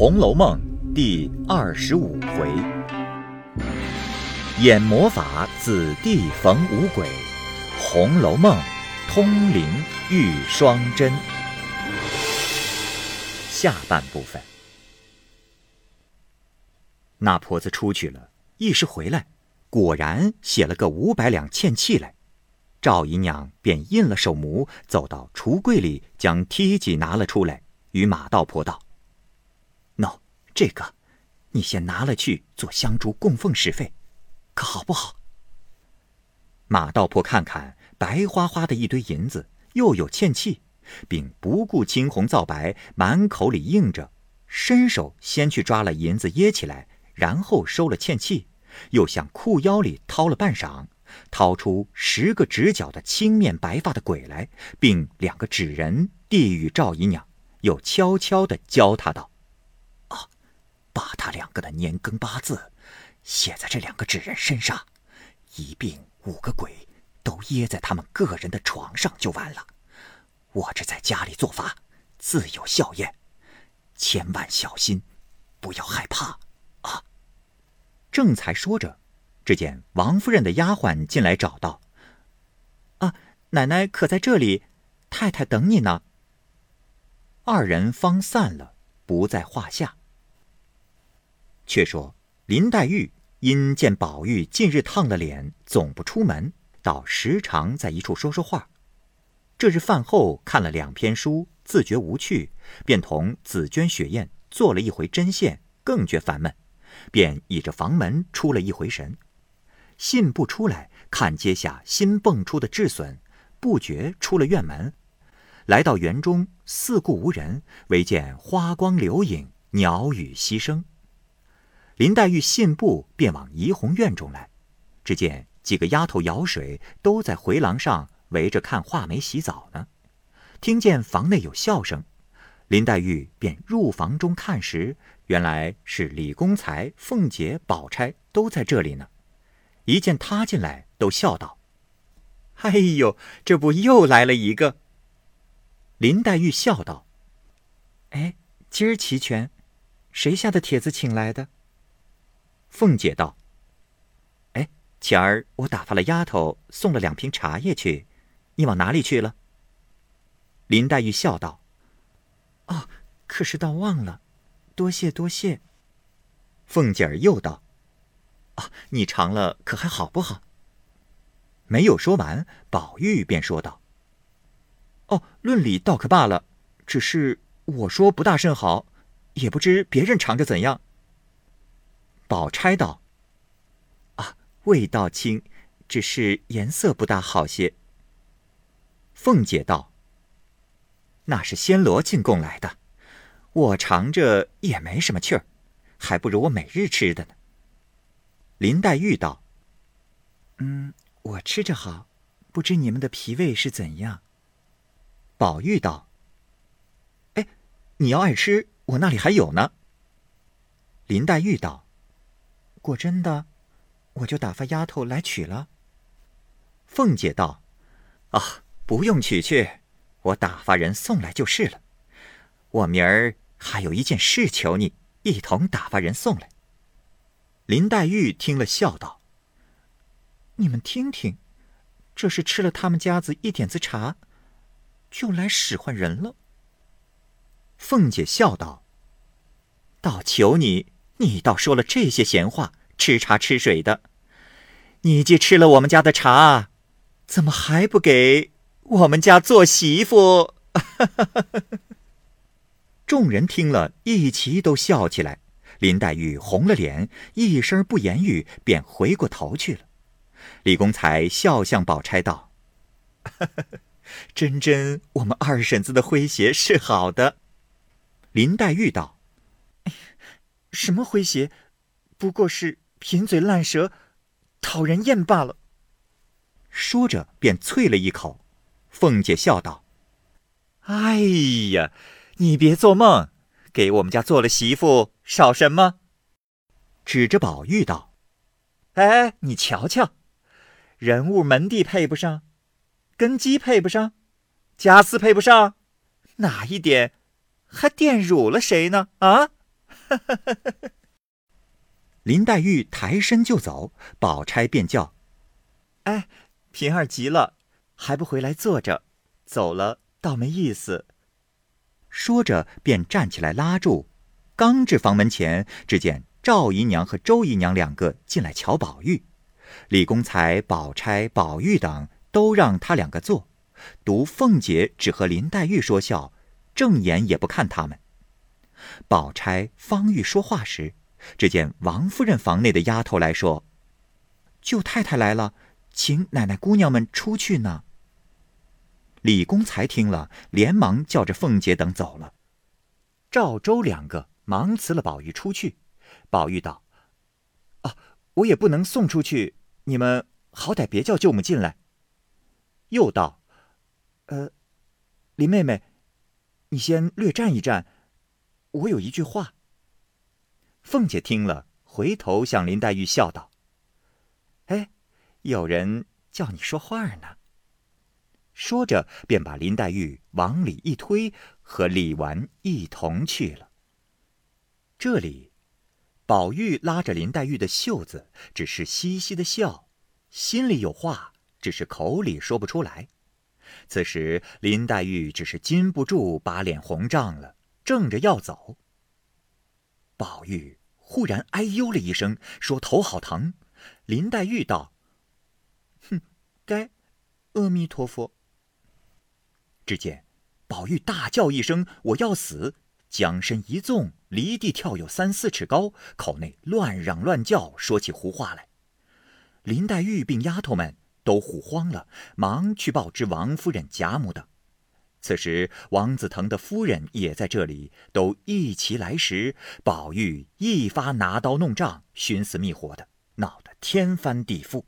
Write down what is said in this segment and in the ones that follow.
红楼梦》第二十五回：演魔法子弟逢五鬼，《红楼梦》通灵遇双真。下半部分。那婆子出去了，一时回来，果然写了个五百两欠契来。赵姨娘便印了手模，走到橱柜里，将梯级拿了出来，与马道婆道：“，这个，你先拿了去做香烛供奉使费，可好不好？”马道婆看看白花花的一堆银子，又有欠气，并不顾青红皂白，满口里应着，伸手先去抓了银子掖起来，然后收了欠气，又向裤腰里掏了半晌。掏出十个直角的青面白发的鬼来，并两个纸人递与赵姨娘，又悄悄地教她道：“，把他两个的年庚八字写在这两个纸人身上，一并五个鬼都掖在他们个人的床上就完了。我这在家里做法，自有效验，千万小心，不要害怕啊！”正才说着。只见王夫人的丫鬟进来找道：“啊，奶奶可在这里？太太等你呢。”二人方散了，不在话下。却说林黛玉因见宝玉近日烫了脸，总不出门，倒时常在一处说说话。这日饭后看了两篇书，自觉无趣，便同紫鹃、雪雁做了一回针线，更觉烦闷，便倚着房门出了一回神。信不出来，看阶下新蹦出的智笋，不觉出了院门，来到园中，四顾无人，唯见花光流影，鸟语溪声。林黛玉信步便往怡红院中来，只见几个丫头舀水，都在回廊上围着看画眉洗澡呢。听见房内有笑声，林黛玉便入房中看时，原来是李公才、凤姐、宝钗都在这里呢。一见他进来，都笑道：“哎呦，这不又来了一个？”林黛玉笑道：“哎，今儿齐全，谁下的帖子请来的？”凤姐道：“哎，前儿我打发了丫头送了两瓶茶叶去，你往哪里去了？”林黛玉笑道：“哦，可是倒忘了，多谢多谢。”凤姐儿又道。啊你尝了可还好不好？没有说完，宝玉便说道：“哦，论理倒可罢了，只是我说不大甚好，也不知别人尝着怎样。”宝钗道：“啊，味道轻，只是颜色不大好些。”凤姐道：“那是暹罗进贡来的，我尝着也没什么趣儿，还不如我每日吃的呢。”林黛玉道：“嗯，我吃着好，不知你们的脾胃是怎样。”宝玉道：“哎，你要爱吃，我那里还有呢。”林黛玉道：“果真的，我就打发丫头来取了。”凤姐道：“啊，不用取去，我打发人送来就是了。我明儿还有一件事求你，一同打发人送来。”林黛玉听了，笑道：“你们听听，这是吃了他们家子一点子茶，就来使唤人了。”凤姐笑道：“倒求你，你倒说了这些闲话，吃茶吃水的。你既吃了我们家的茶，怎么还不给我们家做媳妇？” 众人听了一齐都笑起来。林黛玉红了脸，一声不言语，便回过头去了。李公才笑向宝钗道：“ 真真，我们二婶子的诙谐是好的。”林黛玉道：“什么诙谐？不过是贫嘴烂舌，讨人厌罢了。”说着便啐了一口。凤姐笑道：“哎呀，你别做梦。”给我们家做了媳妇，少什么？指着宝玉道：“哎，你瞧瞧，人物门第配不上，根基配不上，家私配不上，哪一点还玷辱了谁呢？啊？林黛玉抬身就走，宝钗便叫：“哎，平儿急了，还不回来坐着？走了倒没意思。”说着便站起来拉住。刚至房门前，只见赵姨娘和周姨娘两个进来瞧宝玉，李公才、宝钗、宝玉等都让他两个坐，独凤姐只和林黛玉说笑，正眼也不看他们。宝钗方玉说话时，只见王夫人房内的丫头来说：“舅太太来了，请奶奶姑娘们出去呢。”李公才听了，连忙叫着凤姐等走了。赵周两个忙辞了宝玉出去。宝玉道：“啊，我也不能送出去，你们好歹别叫舅母进来。”又道：“呃，林妹妹，你先略站一站。”我有一句话。凤姐听了，回头向林黛玉笑道：“哎，有人叫你说话呢。”说着，便把林黛玉往里一推，和李纨一同去了。这里，宝玉拉着林黛玉的袖子，只是嘻嘻的笑，心里有话，只是口里说不出来。此时，林黛玉只是禁不住把脸红胀了。正着要走，宝玉忽然哎呦了一声，说：“头好疼。”林黛玉道：“哼，该，阿弥陀佛。”只见宝玉大叫一声：“我要死！”将身一纵，离地跳有三四尺高，口内乱嚷乱叫，说起胡话来。林黛玉并丫头们都唬慌了，忙去报知王夫人、贾母等。此时，王子腾的夫人也在这里，都一齐来时，宝玉一发拿刀弄杖，寻死觅活的，闹得天翻地覆。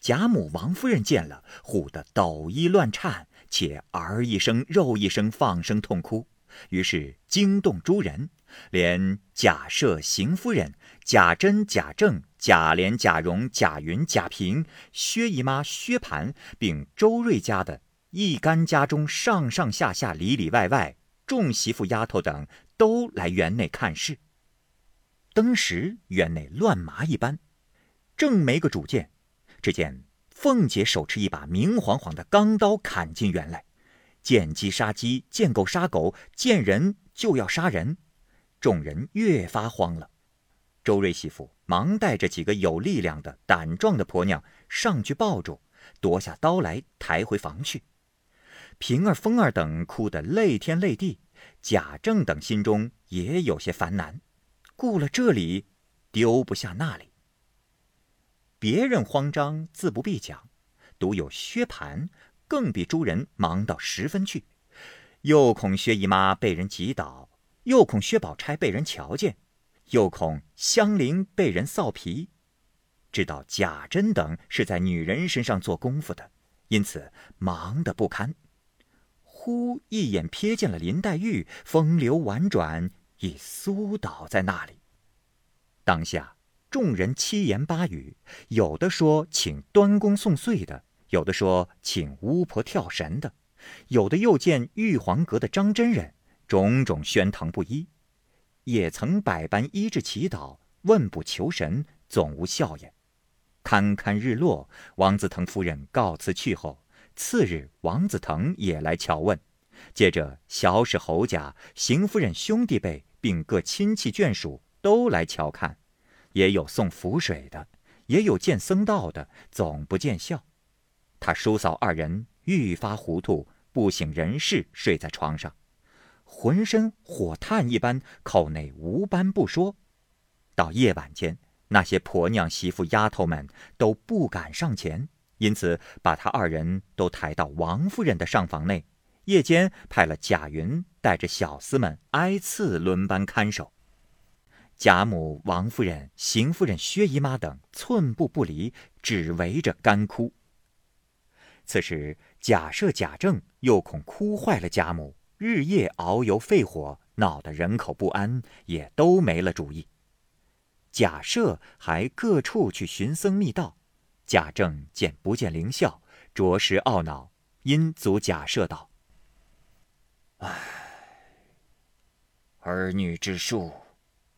贾母、王夫人见了，唬得抖衣乱颤，且儿一声、肉一声，放声痛哭。于是惊动诸人，连贾赦、邢夫人、贾珍、贾政、贾琏、贾蓉、贾云、贾平、薛姨妈、薛蟠，并周瑞家的。一干家中上上下下、里里外外，众媳妇丫头等都来园内看事。当时园内乱麻一般，正没个主见，只见凤姐手持一把明晃晃的钢刀砍进园来，见鸡杀鸡，见狗杀狗，见人就要杀人。众人越发慌了。周瑞媳妇忙带着几个有力量的、胆壮的婆娘上去抱住，夺下刀来抬回房去。平儿、凤儿等哭得泪天泪地，贾政等心中也有些烦难，顾了这里，丢不下那里。别人慌张自不必讲，独有薛蟠更比诸人忙到十分去，又恐薛姨妈被人挤倒，又恐薛宝钗被人瞧见，又恐香菱被人臊皮，知道贾珍等是在女人身上做功夫的，因此忙得不堪。忽一眼瞥见了林黛玉，风流婉转，已苏倒在那里。当下众人七言八语，有的说请端公送岁的，有的说请巫婆跳神的，有的又见玉皇阁的张真人，种种喧腾不一，也曾百般医治祈祷，问卜求神，总无效也。堪堪日落，王子腾夫人告辞去后。次日，王子腾也来瞧问，接着小史侯家、邢夫人兄弟辈，并各亲戚眷属都来瞧看，也有送符水的，也有见僧道的，总不见效。他叔嫂二人愈发糊涂，不省人事，睡在床上，浑身火炭一般，口内无般不说。到夜晚间，那些婆娘、媳妇、丫头们都不敢上前。因此，把他二人都抬到王夫人的上房内。夜间派了贾云带着小厮们挨次轮班看守。贾母、王夫人、邢夫人、薛姨妈等寸步不离，只围着干哭。此时，贾赦、贾政又恐哭坏了贾母，日夜熬油肺火，闹得人口不安，也都没了主意。贾赦还各处去寻僧觅道。贾政见不见灵效，着实懊恼，因阻贾赦道：“唉，儿女之术，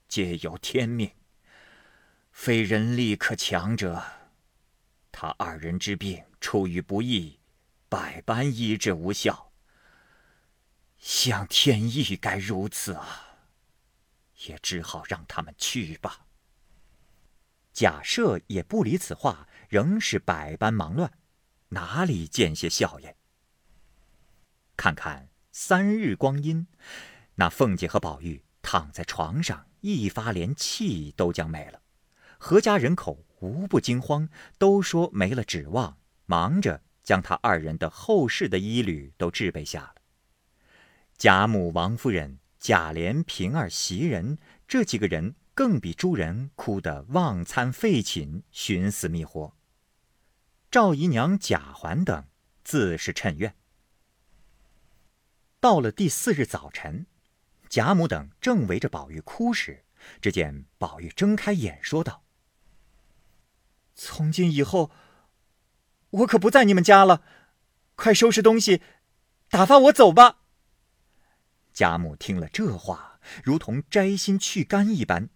皆有天命，非人力可强者。他二人之病出于不义，百般医治无效。想天意该如此啊，也只好让他们去吧。贾赦也不理此话，仍是百般忙乱，哪里见些笑颜？看看三日光阴，那凤姐和宝玉躺在床上，一发连气都将没了。何家人口无不惊慌，都说没了指望，忙着将他二人的后事的衣履都置备下了。贾母、王夫人、贾琏、平儿、袭人这几个人，更比诸人哭得忘餐废寝，寻死觅活。赵姨娘、贾环等自是趁愿。到了第四日早晨，贾母等正围着宝玉哭时，只见宝玉睁开眼，说道：“从今以后，我可不在你们家了，快收拾东西，打发我走吧。”贾母听了这话，如同摘心去肝一般。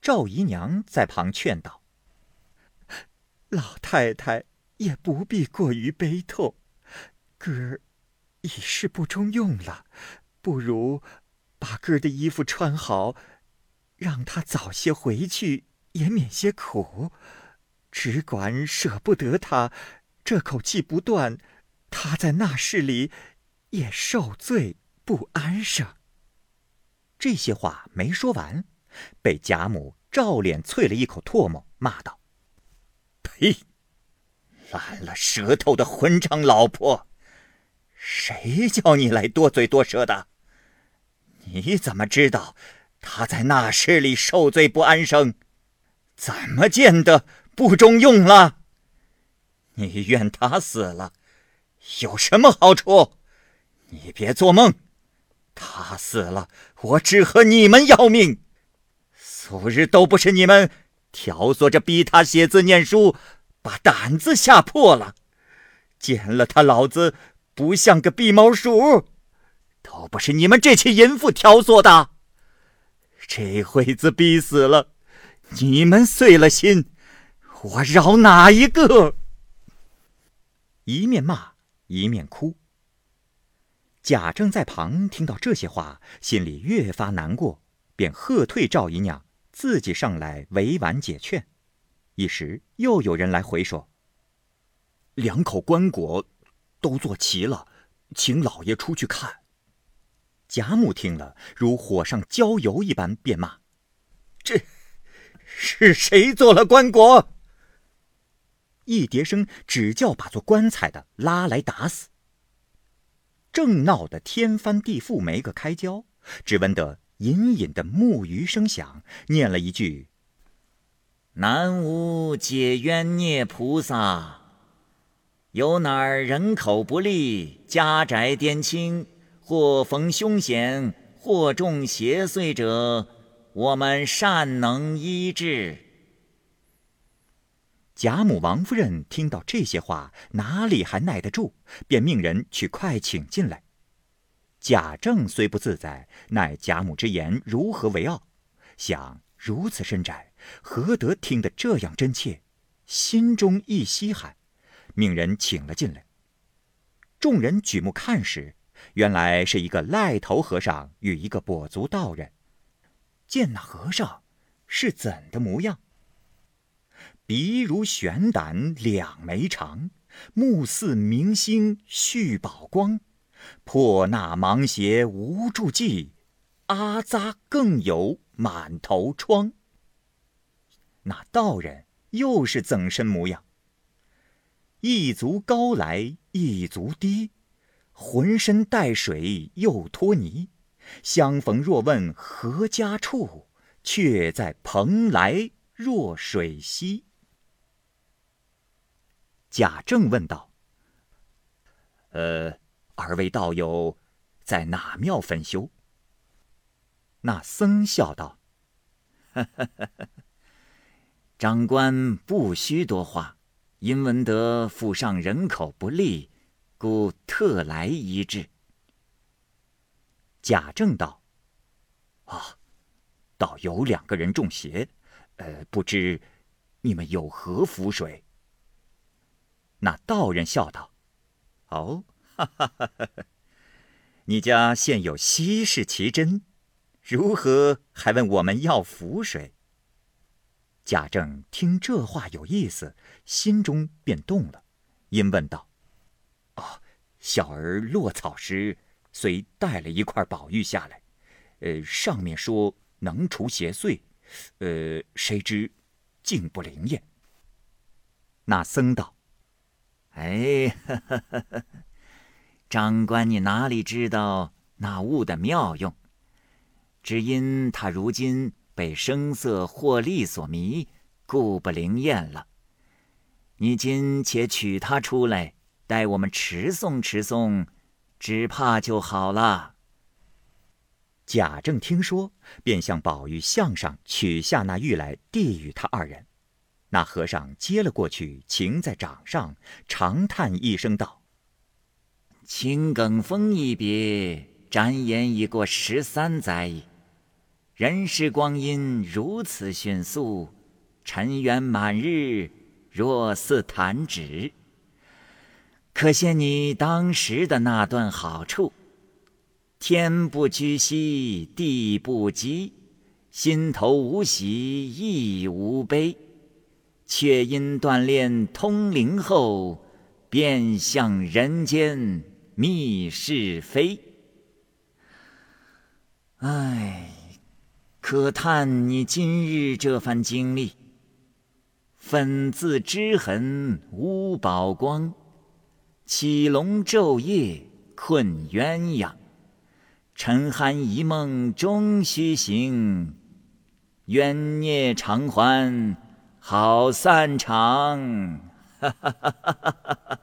赵姨娘在旁劝道：“老太太也不必过于悲痛，哥儿。”已是不中用了，不如把哥的衣服穿好，让他早些回去，也免些苦。只管舍不得他，这口气不断，他在那室里也受罪不安生。这些话没说完，被贾母照脸啐了一口唾沫，骂道：“呸！烂了舌头的混账老婆！”谁叫你来多嘴多舌的？你怎么知道他在那室里受罪不安生？怎么见得不中用了？你怨他死了，有什么好处？你别做梦！他死了，我只和你们要命。素日都不是你们挑唆着逼他写字念书，把胆子吓破了。见了他老子。不像个避猫鼠，都不是你们这群淫妇挑唆的。这会子逼死了，你们碎了心，我饶哪一个？一面骂一面哭。贾政在旁听到这些话，心里越发难过，便喝退赵姨娘，自己上来委婉解劝。一时又有人来回说：“两口棺椁。”都做齐了，请老爷出去看。贾母听了，如火上浇油一般，便骂：“这是谁做了棺椁？”一叠声只叫把做棺材的拉来打死。正闹得天翻地覆，没个开交，只闻得隐隐的木鱼声响，念了一句：“南无解冤孽菩萨。”有哪儿人口不利，家宅颠倾，或逢凶险，或中邪祟者，我们善能医治。贾母、王夫人听到这些话，哪里还耐得住？便命人去快请进来。贾政虽不自在，奈贾母之言如何为傲？想如此深窄，何得听得这样真切？心中一稀罕。命人请了进来。众人举目看时，原来是一个癞头和尚与一个跛足道人。见那和尚是怎的模样？鼻如悬胆，两眉长，目似明星续宝光，破那芒鞋无住迹，阿扎更有满头疮。那道人又是怎身模样？一足高来一足低，浑身带水又脱泥。相逢若问何家处，却在蓬莱若水西。贾政问道：“呃，二位道友在哪庙分修？”那僧笑道：“呵呵呵长官不须多话。”因闻得府上人口不利，故特来医治。贾政道：“啊，道有两个人中邪，呃，不知你们有何符水？”那道人笑道：“哦，你家现有稀世奇珍，如何还问我们要符水？”贾政听这话有意思，心中便动了，因问道：“哦，小儿落草时虽带了一块宝玉下来，呃，上面说能除邪祟，呃，谁知竟不灵验？”那僧道：“哎，长官，你哪里知道那物的妙用？只因他如今……”被声色获利所迷，故不灵验了。你今且取他出来，待我们持诵持诵，只怕就好了。贾政听说，便向宝玉项上取下那玉来，递与他二人。那和尚接了过去，擎在掌上，长叹一声道：“秦庚峰一别，转眼已过十三载。”人世光阴如此迅速，尘缘满日若似弹指。可见你当时的那段好处：天不居兮，地不饥，心头无喜亦无悲，却因锻炼通灵后，便向人间觅是非。唉。可叹你今日这番经历，粉字之痕无宝光，起龙昼夜困鸳鸯，沉酣一梦终须醒，冤孽偿还好散场。哈哈哈哈哈哈！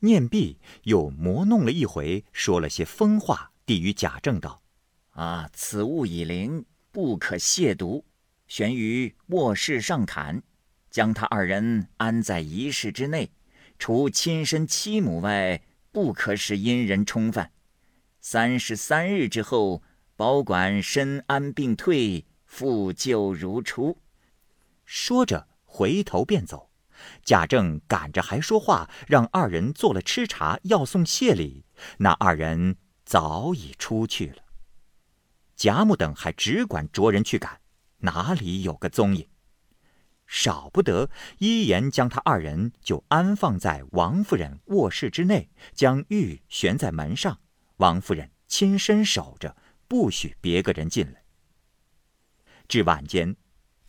念毕，又磨弄了一回，说了些疯话，递与贾政道。啊！此物已灵，不可亵渎。悬于卧室上坎，将他二人安在一室之内，除亲生妻母外，不可使阴人冲犯。三十三日之后，保管身安病退，复旧如初。说着，回头便走。贾政赶着还说话，让二人做了吃茶，要送谢礼。那二人早已出去了。贾母等还只管着人去赶，哪里有个踪影？少不得一言将他二人就安放在王夫人卧室之内，将玉悬在门上，王夫人亲身守着，不许别个人进来。至晚间，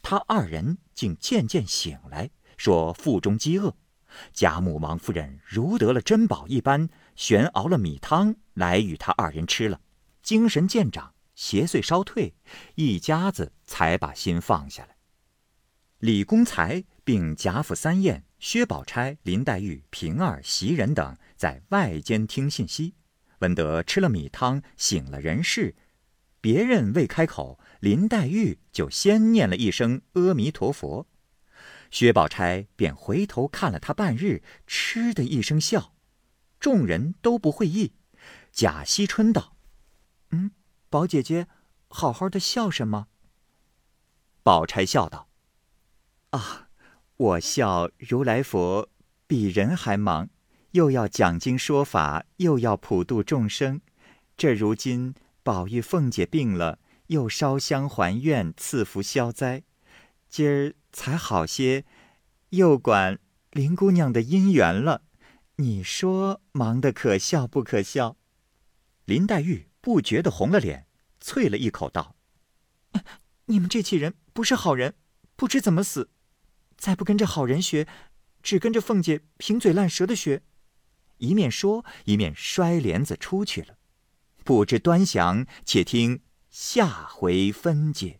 他二人竟渐渐醒来，说腹中饥饿。贾母、王夫人如得了珍宝一般，悬熬了米汤来与他二人吃了，精神渐长。邪祟稍退，一家子才把心放下来。李公才并贾府三燕、薛宝钗、林黛玉、平儿、袭人等在外间听信息，闻得吃了米汤醒了人事，别人未开口，林黛玉就先念了一声阿弥陀佛。薛宝钗便回头看了他半日，嗤的一声笑，众人都不会意。贾惜春道：“嗯。”宝姐姐，好好的笑什么？宝钗笑道：“啊，我笑如来佛比人还忙，又要讲经说法，又要普度众生。这如今宝玉、凤姐病了，又烧香还愿，赐福消灾。今儿才好些，又管林姑娘的姻缘了。你说忙得可笑不可笑？”林黛玉。不觉得红了脸，啐了一口道：“你们这起人不是好人，不知怎么死。再不跟着好人学，只跟着凤姐贫嘴烂舌的学。”一面说，一面摔帘子出去了。不知端详，且听下回分解。